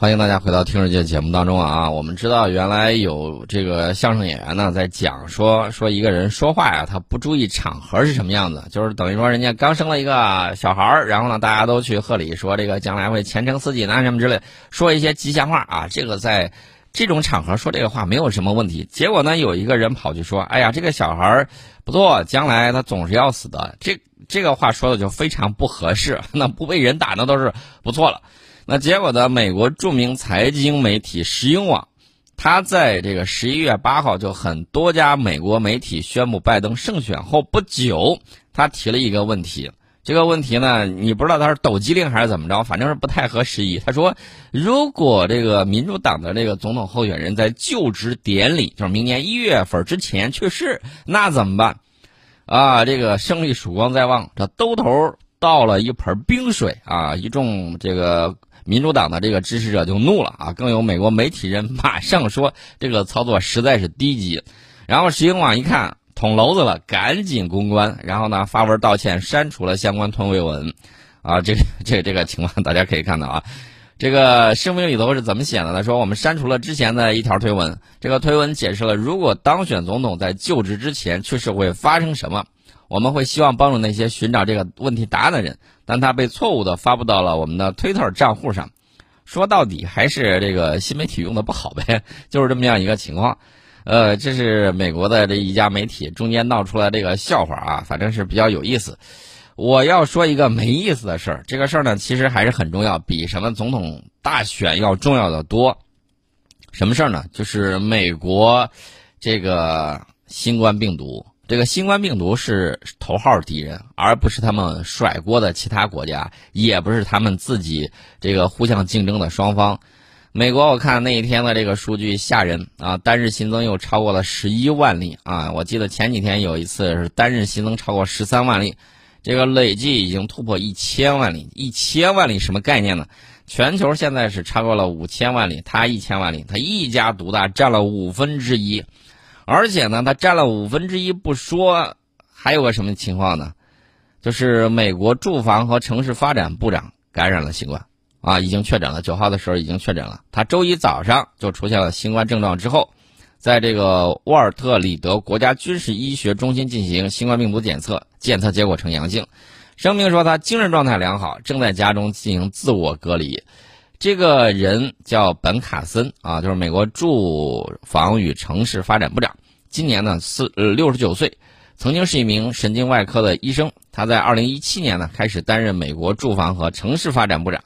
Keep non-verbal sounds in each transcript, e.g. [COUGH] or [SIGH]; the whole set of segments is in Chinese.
欢迎大家回到听世界节目当中啊！我们知道原来有这个相声演员呢，在讲说说一个人说话呀，他不注意场合是什么样子，就是等于说人家刚生了一个小孩儿，然后呢，大家都去贺礼，说这个将来会前程似锦啊什么之类，说一些吉祥话啊。这个在这种场合说这个话没有什么问题。结果呢，有一个人跑去说：“哎呀，这个小孩儿不错，将来他总是要死的。”这这个话说的就非常不合适，[LAUGHS] 那不被人打那都是不错了。那结果呢？美国著名财经媒体石英网，他在这个十一月八号，就很多家美国媒体宣布拜登胜选后不久，他提了一个问题。这个问题呢，你不知道他是抖机灵还是怎么着，反正是不太合时宜。他说，如果这个民主党的这个总统候选人在就职典礼，就是明年一月份之前去世，那怎么办？啊，这个胜利曙光在望，这兜头倒了一盆冰水啊！一众这个。民主党的这个支持者就怒了啊！更有美国媒体人马上说这个操作实在是低级，然后石英网一看捅娄子了，赶紧公关，然后呢发文道歉，删除了相关推文，啊，这这这个情况大家可以看到啊，这个声明里头是怎么写的呢？说我们删除了之前的一条推文，这个推文解释了如果当选总统在就职之前去世会发生什么。我们会希望帮助那些寻找这个问题答案的人，但他被错误的发布到了我们的推特账户上。说到底还是这个新媒体用的不好呗，[LAUGHS] 就是这么样一个情况。呃，这是美国的这一家媒体中间闹出来这个笑话啊，反正是比较有意思。我要说一个没意思的事儿，这个事儿呢其实还是很重要，比什么总统大选要重要的多。什么事儿呢？就是美国这个新冠病毒。这个新冠病毒是头号敌人，而不是他们甩锅的其他国家，也不是他们自己这个互相竞争的双方。美国，我看那一天的这个数据吓人啊，单日新增又超过了十一万例啊！我记得前几天有一次是单日新增超过十三万例，这个累计已经突破一千万例。一千万例什么概念呢？全球现在是超过了五千万例，它一千万例，它一家独大，占了五分之一。而且呢，他占了五分之一不说，还有个什么情况呢？就是美国住房和城市发展部长感染了新冠，啊，已经确诊了。九号的时候已经确诊了。他周一早上就出现了新冠症状之后，在这个沃尔特里德国家军事医学中心进行新冠病毒检测，检测结果呈阳性。声明说他精神状态良好，正在家中进行自我隔离。这个人叫本卡森啊，就是美国住房与城市发展部长。今年呢，四呃六十九岁，曾经是一名神经外科的医生。他在二零一七年呢，开始担任美国住房和城市发展部长。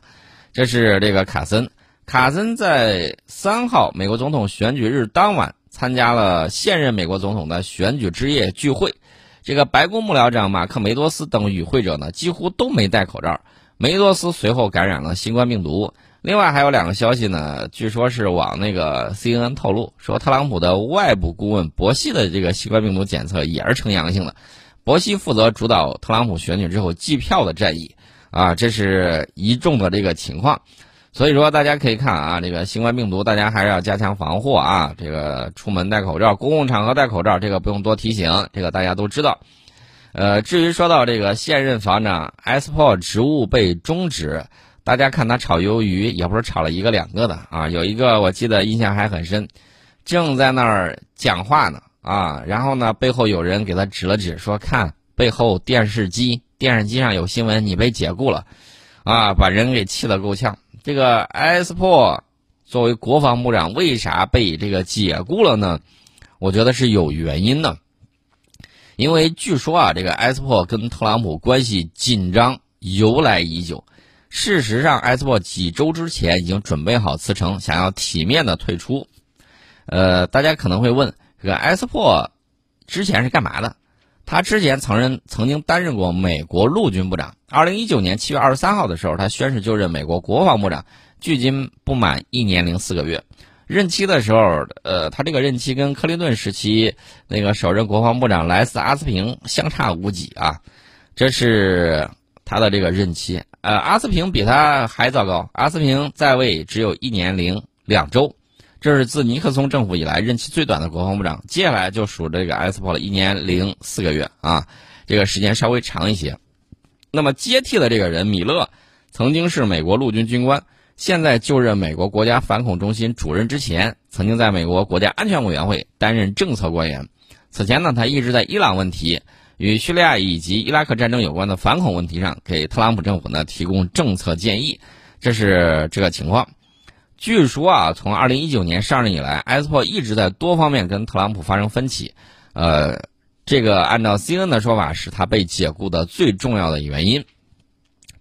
这是这个卡森。卡森在三号美国总统选举日当晚参加了现任美国总统的选举之夜聚会。这个白宫幕僚长马克梅多斯等与会者呢，几乎都没戴口罩。梅多斯随后感染了新冠病毒。另外还有两个消息呢，据说是往那个 CNN 透露说，特朗普的外部顾问博西的这个新冠病毒检测也是呈阳性的。博西负责主导特朗普选举之后计票的战役，啊，这是一众的这个情况。所以说大家可以看啊，这个新冠病毒大家还是要加强防护啊，这个出门戴口罩，公共场合戴口罩，这个不用多提醒，这个大家都知道。呃，至于说到这个现任防长 S. Paul 职务被终止。大家看他炒鱿鱼，也不是炒了一个两个的啊！有一个我记得印象还很深，正在那儿讲话呢啊，然后呢背后有人给他指了指，说看背后电视机，电视机上有新闻，你被解雇了，啊，把人给气得够呛。这个埃斯珀作为国防部长，为啥被这个解雇了呢？我觉得是有原因的，因为据说啊，这个埃斯珀跟特朗普关系紧张由来已久。事实上，埃斯珀几周之前已经准备好辞呈，想要体面的退出。呃，大家可能会问，这个埃斯珀之前是干嘛的？他之前曾任曾经担任过美国陆军部长。二零一九年七月二十三号的时候，他宣誓就任美国国防部长，距今不满一年零四个月。任期的时候，呃，他这个任期跟克林顿时期那个首任国防部长莱斯阿斯平相差无几啊。这是。他的这个任期，呃，阿斯平比他还糟糕。阿斯平在位只有一年零两周，这是自尼克松政府以来任期最短的国防部长。接下来就数这个埃斯珀了，一年零四个月啊，这个时间稍微长一些。那么接替的这个人米勒，曾经是美国陆军军官，现在就任美国国家反恐中心主任之前，曾经在美国国家安全委员会担任政策官员。此前呢，他一直在伊朗问题、与叙利亚以及伊拉克战争有关的反恐问题上，给特朗普政府呢提供政策建议。这是这个情况。据说啊，从二零一九年上任以来，埃斯珀一直在多方面跟特朗普发生分歧。呃，这个按照 CNN 的说法，是他被解雇的最重要的原因。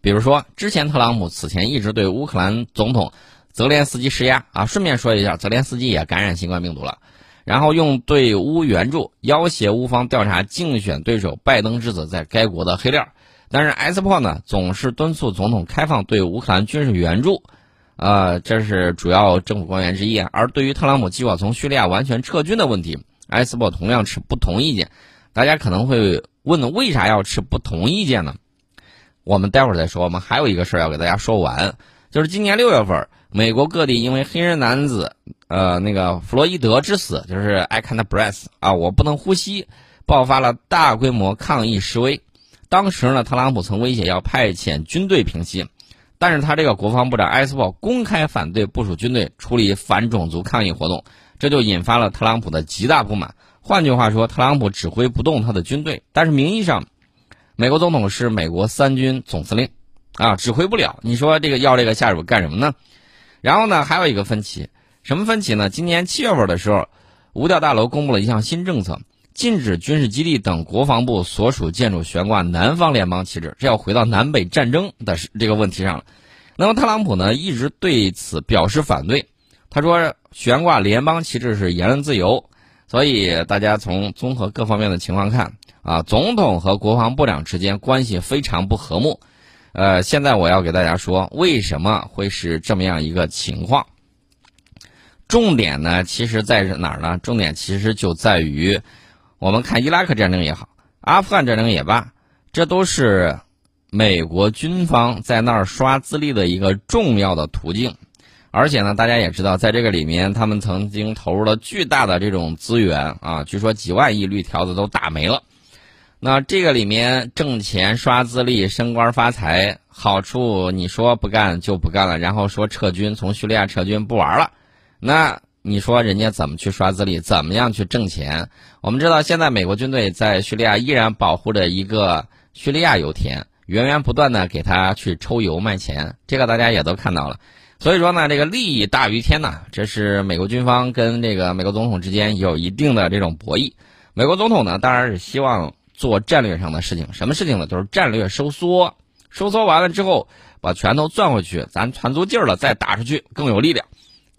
比如说，之前特朗普此前一直对乌克兰总统泽连斯基施压啊。顺便说一下，泽连斯基也感染新冠病毒了，然后用对乌援助要挟乌方调查竞选对手拜登之子在该国的黑料。但是埃斯珀呢，总是敦促总统开放对乌克兰军事援助。呃，这是主要政府官员之一。而对于特朗普计划从叙利亚完全撤军的问题，埃斯珀同样持不同意见。大家可能会问，为啥要持不同意见呢？我们待会儿再说。我们还有一个事儿要给大家说完，就是今年六月份，美国各地因为黑人男子呃那个弗洛伊德之死，就是 I can't breathe 啊，我不能呼吸，爆发了大规模抗议示威。当时呢，特朗普曾威胁要派遣军队平息。但是他这个国防部长埃斯珀公开反对部署军队处理反种族抗议活动，这就引发了特朗普的极大不满。换句话说，特朗普指挥不动他的军队，但是名义上，美国总统是美国三军总司令，啊，指挥不了。你说这个要这个下属干什么呢？然后呢，还有一个分歧，什么分歧呢？今年七月份的时候，五角大楼公布了一项新政策。禁止军事基地等国防部所属建筑悬挂南方联邦旗帜，这要回到南北战争的这个问题上了。那么特朗普呢一直对此表示反对，他说悬挂联邦旗帜是言论自由，所以大家从综合各方面的情况看啊，总统和国防部长之间关系非常不和睦。呃，现在我要给大家说为什么会是这么样一个情况。重点呢，其实在哪儿呢？重点其实就在于。我们看伊拉克战争也好，阿富汗战争也罢，这都是美国军方在那儿刷资历的一个重要的途径。而且呢，大家也知道，在这个里面，他们曾经投入了巨大的这种资源啊，据说几万亿绿条子都打没了。那这个里面挣钱、刷资历、升官发财，好处你说不干就不干了，然后说撤军，从叙利亚撤军不玩了，那。你说人家怎么去刷资历，怎么样去挣钱？我们知道，现在美国军队在叙利亚依然保护着一个叙利亚油田，源源不断的给他去抽油卖钱，这个大家也都看到了。所以说呢，这个利益大于天呐，这是美国军方跟这个美国总统之间有一定的这种博弈。美国总统呢，当然是希望做战略上的事情，什么事情呢？就是战略收缩，收缩完了之后，把拳头攥回去，咱攒足劲儿了再打出去更有力量。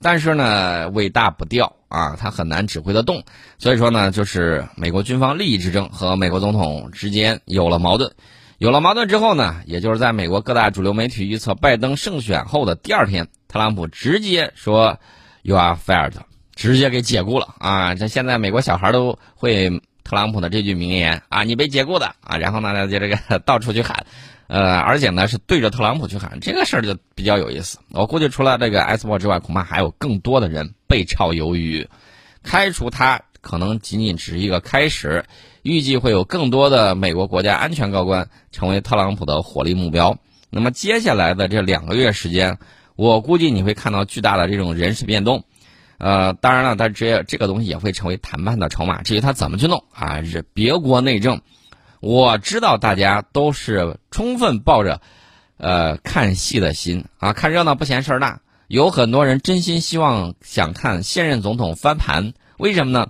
但是呢，尾大不掉啊，他很难指挥得动，所以说呢，就是美国军方利益之争和美国总统之间有了矛盾，有了矛盾之后呢，也就是在美国各大主流媒体预测拜登胜选后的第二天，特朗普直接说 “You are fired”，直接给解雇了啊！这现在美国小孩都会特朗普的这句名言啊，你被解雇的啊，然后呢，就这个 [LAUGHS] 到处去喊。呃，而且呢是对着特朗普去喊这个事儿就比较有意思。我估计除了这个埃斯珀之外，恐怕还有更多的人被炒鱿鱼。开除他可能仅仅只是一个开始，预计会有更多的美国国家安全高官成为特朗普的火力目标。那么接下来的这两个月时间，我估计你会看到巨大的这种人事变动。呃，当然了，他这这个东西也会成为谈判的筹码。至于他怎么去弄啊，是别国内政。我知道大家都是充分抱着，呃，看戏的心啊，看热闹不嫌事儿大。有很多人真心希望想看现任总统翻盘，为什么呢？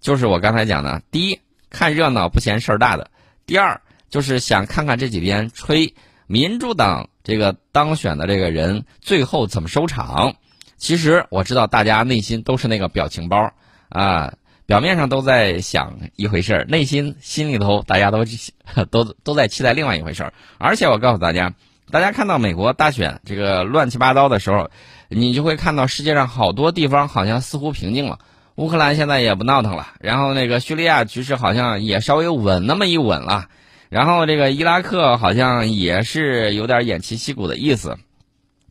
就是我刚才讲的，第一，看热闹不嫌事儿大的；第二，就是想看看这几天吹民主党这个当选的这个人最后怎么收场。其实我知道大家内心都是那个表情包啊。表面上都在想一回事儿，内心心里头大家都 [LAUGHS] 都都在期待另外一回事儿。而且我告诉大家，大家看到美国大选这个乱七八糟的时候，你就会看到世界上好多地方好像似乎平静了。乌克兰现在也不闹腾了，然后那个叙利亚局势好像也稍微稳那么一稳了，然后这个伊拉克好像也是有点偃旗息鼓的意思。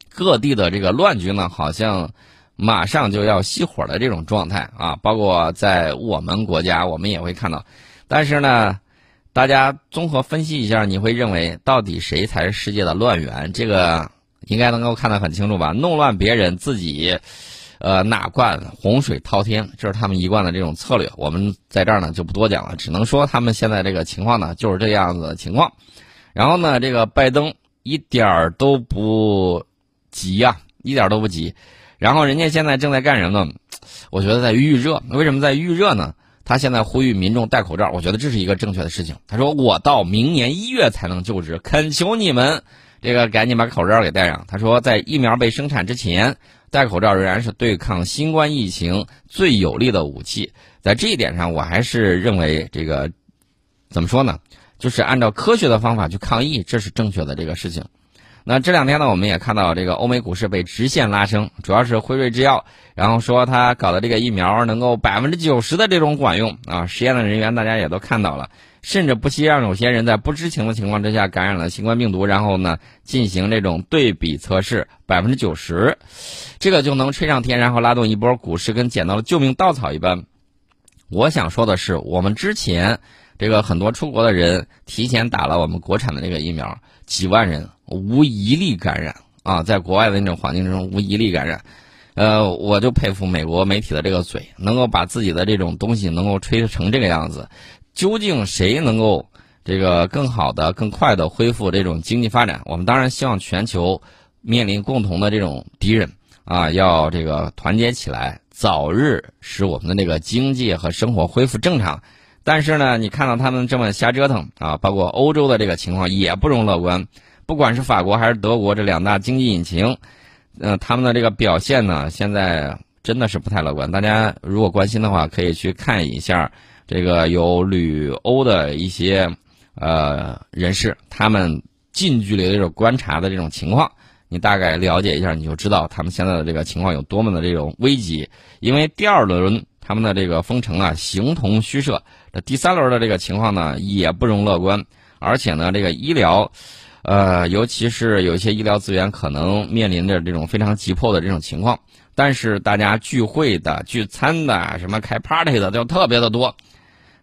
各地的这个乱局呢，好像。马上就要熄火的这种状态啊，包括在我们国家，我们也会看到。但是呢，大家综合分析一下，你会认为到底谁才是世界的乱源？这个应该能够看得很清楚吧？弄乱别人，自己，呃，哪惯洪水滔天，这是他们一贯的这种策略。我们在这儿呢就不多讲了，只能说他们现在这个情况呢就是这样子的情况。然后呢，这个拜登一点儿都不急呀，一点都不急。然后人家现在正在干什么呢？[TSK] 我觉得在预热。为什么在预热呢？他现在呼吁民众戴口罩，我觉得这是一个正确的事情。他说：“我到明年一月才能就职，恳求你们，这个赶紧把口罩给戴上。”他说：“在疫苗被生产之前，戴口罩仍然是对抗新冠疫情最有力的武器。”在这一点上，我还是认为这个怎么说呢？就是按照科学的方法去抗疫，这是正确的这个事情。那这两天呢，我们也看到这个欧美股市被直线拉升，主要是辉瑞制药，然后说他搞的这个疫苗能够百分之九十的这种管用啊，实验的人员大家也都看到了，甚至不惜让有些人在不知情的情况之下感染了新冠病毒，然后呢进行这种对比测试，百分之九十，这个就能吹上天，然后拉动一波股市，跟捡到了救命稻草一般。我想说的是，我们之前这个很多出国的人提前打了我们国产的这个疫苗，几万人。无一例感染啊，在国外的那种环境中无一例感染，呃，我就佩服美国媒体的这个嘴，能够把自己的这种东西能够吹成这个样子。究竟谁能够这个更好的、更快的恢复这种经济发展？我们当然希望全球面临共同的这种敌人啊，要这个团结起来，早日使我们的那个经济和生活恢复正常。但是呢，你看到他们这么瞎折腾啊，包括欧洲的这个情况也不容乐观。不管是法国还是德国这两大经济引擎，呃，他们的这个表现呢，现在真的是不太乐观。大家如果关心的话，可以去看一下这个有旅欧的一些呃人士，他们近距离的这种观察的这种情况，你大概了解一下，你就知道他们现在的这个情况有多么的这种危急。因为第二轮他们的这个封城啊，形同虚设；这第三轮的这个情况呢，也不容乐观。而且呢，这个医疗。呃，尤其是有一些医疗资源可能面临着这种非常急迫的这种情况，但是大家聚会的、聚餐的、什么开 party 的就特别的多，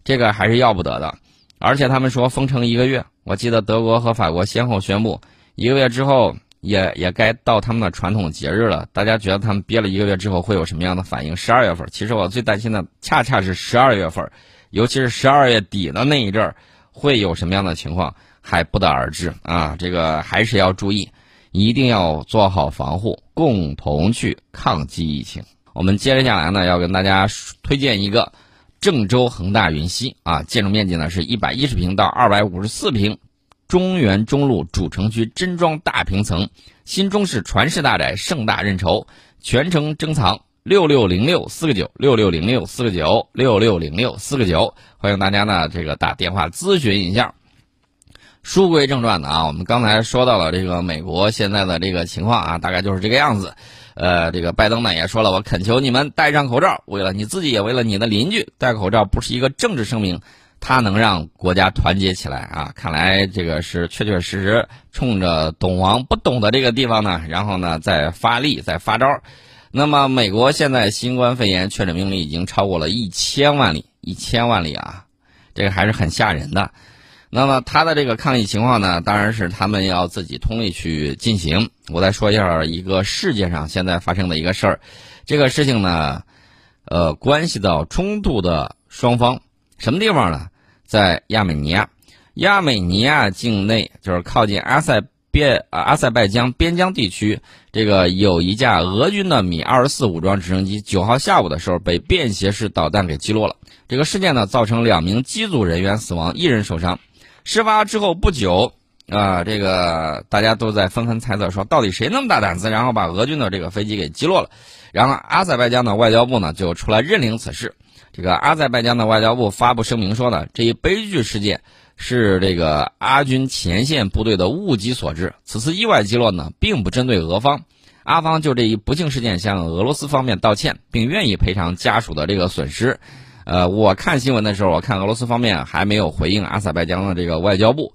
这个还是要不得的。而且他们说封城一个月，我记得德国和法国先后宣布，一个月之后也也该到他们的传统节日了。大家觉得他们憋了一个月之后会有什么样的反应？十二月份，其实我最担心的恰恰是十二月份，尤其是十二月底的那一阵儿，会有什么样的情况？还不得而知啊！这个还是要注意，一定要做好防护，共同去抗击疫情。我们接着下来呢，要跟大家推荐一个郑州恒大云溪啊，建筑面积呢是一百一十平到二百五十四平，中原中路主城区真装大平层，新中式传世大宅，盛大认筹，全程珍藏。六六零六四个九，六六零六四个九，六六零六四个九，欢迎大家呢这个打电话咨询一下。书归正传的啊，我们刚才说到了这个美国现在的这个情况啊，大概就是这个样子。呃，这个拜登呢也说了，我恳求你们戴上口罩，为了你自己，也为了你的邻居。戴口罩不是一个政治声明，他能让国家团结起来啊。看来这个是确确实实冲着懂王不懂的这个地方呢，然后呢再发力，再发招。那么，美国现在新冠肺炎确诊病例已经超过了一千万例，一千万例啊，这个还是很吓人的。那么他的这个抗疫情况呢，当然是他们要自己通力去进行。我再说一下一个世界上现在发生的一个事儿，这个事情呢，呃，关系到冲突的双方，什么地方呢？在亚美尼亚，亚美尼亚境内就是靠近阿塞边啊阿塞拜疆边疆地区，这个有一架俄军的米二十四武装直升机，九号下午的时候被便携式导弹给击落了。这个事件呢，造成两名机组人员死亡，一人受伤。事发之后不久，啊，这个大家都在纷纷猜测说，到底谁那么大胆子，然后把俄军的这个飞机给击落了？然后阿塞拜疆的外交部呢就出来认领此事。这个阿塞拜疆的外交部发布声明说呢，这一悲剧事件是这个阿军前线部队的误击所致。此次意外击落呢，并不针对俄方，阿方就这一不幸事件向俄罗斯方面道歉，并愿意赔偿家属的这个损失。呃，我看新闻的时候，我看俄罗斯方面还没有回应阿塞拜疆的这个外交部。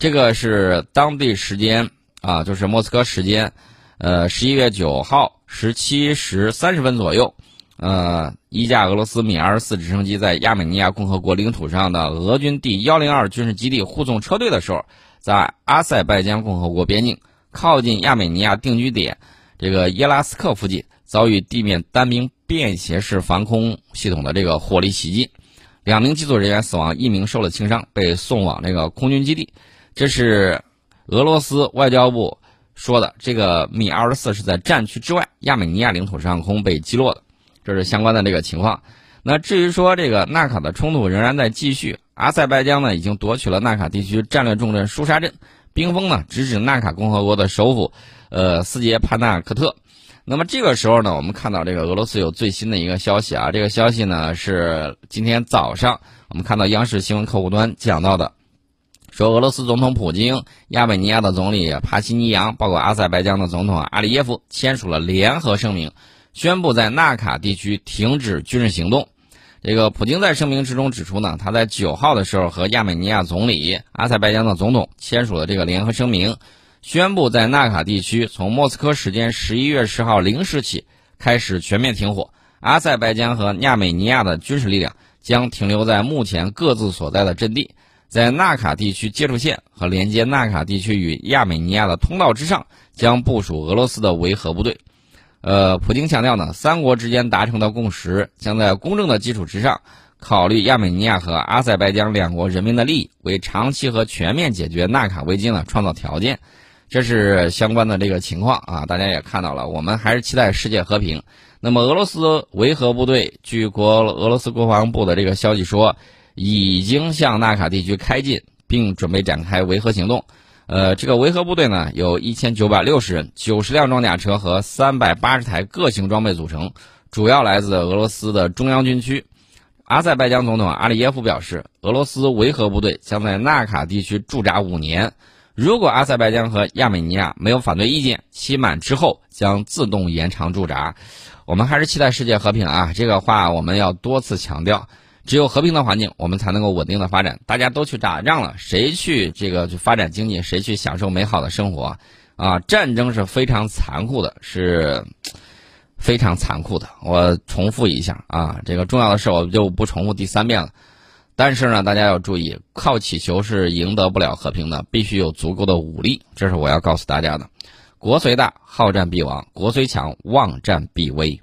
这个是当地时间啊，就是莫斯科时间，呃，十一月九号十七时三十分左右，呃，一架俄罗斯米二十四直升机在亚美尼亚共和国领土上的俄军第幺零二军事基地护送车队的时候，在阿塞拜疆共和国边境靠近亚美尼亚定居点这个耶拉斯克附近，遭遇地面单兵便携式防空系统的这个火力袭击，两名机组人员死亡，一名受了轻伤，被送往这个空军基地。这是俄罗斯外交部说的，这个米二十四是在战区之外亚美尼亚领土上空被击落的，这是相关的这个情况。那至于说这个纳卡的冲突仍然在继续，阿塞拜疆呢已经夺取了纳卡地区战略重镇舒沙镇，兵锋呢直指纳卡共和国的首府，呃斯捷潘纳克特。那么这个时候呢，我们看到这个俄罗斯有最新的一个消息啊，这个消息呢是今天早上我们看到央视新闻客户端讲到的，说俄罗斯总统普京、亚美尼亚的总理帕西尼扬，包括阿塞拜疆的总统阿里耶夫签署了联合声明。宣布在纳卡地区停止军事行动。这个普京在声明之中指出呢，他在九号的时候和亚美尼亚总理、阿塞拜疆的总统签署了这个联合声明，宣布在纳卡地区从莫斯科时间十一月十号零时起开始全面停火。阿塞拜疆和亚美尼亚的军事力量将停留在目前各自所在的阵地，在纳卡地区接触线和连接纳卡地区与亚美尼亚的通道之上将部署俄罗斯的维和部队。呃，普京强调呢，三国之间达成的共识将在公正的基础之上，考虑亚美尼亚和阿塞拜疆两国人民的利益，为长期和全面解决纳卡危机呢创造条件。这是相关的这个情况啊，大家也看到了，我们还是期待世界和平。那么，俄罗斯维和部队据国俄罗斯国防部的这个消息说，已经向纳卡地区开进，并准备展开维和行动。呃，这个维和部队呢，有一千九百六十人、九十辆装甲车和三百八十台各型装备组成，主要来自俄罗斯的中央军区。阿塞拜疆总统阿里耶夫表示，俄罗斯维和部队将在纳卡地区驻扎五年，如果阿塞拜疆和亚美尼亚没有反对意见，期满之后将自动延长驻扎。我们还是期待世界和平啊！这个话我们要多次强调。只有和平的环境，我们才能够稳定的发展。大家都去打仗了，谁去这个去发展经济，谁去享受美好的生活？啊，战争是非常残酷的，是非常残酷的。我重复一下啊，这个重要的事我就不重复第三遍了。但是呢，大家要注意，靠乞求是赢得不了和平的，必须有足够的武力。这是我要告诉大家的。国虽大，好战必亡；国虽强，忘战必危。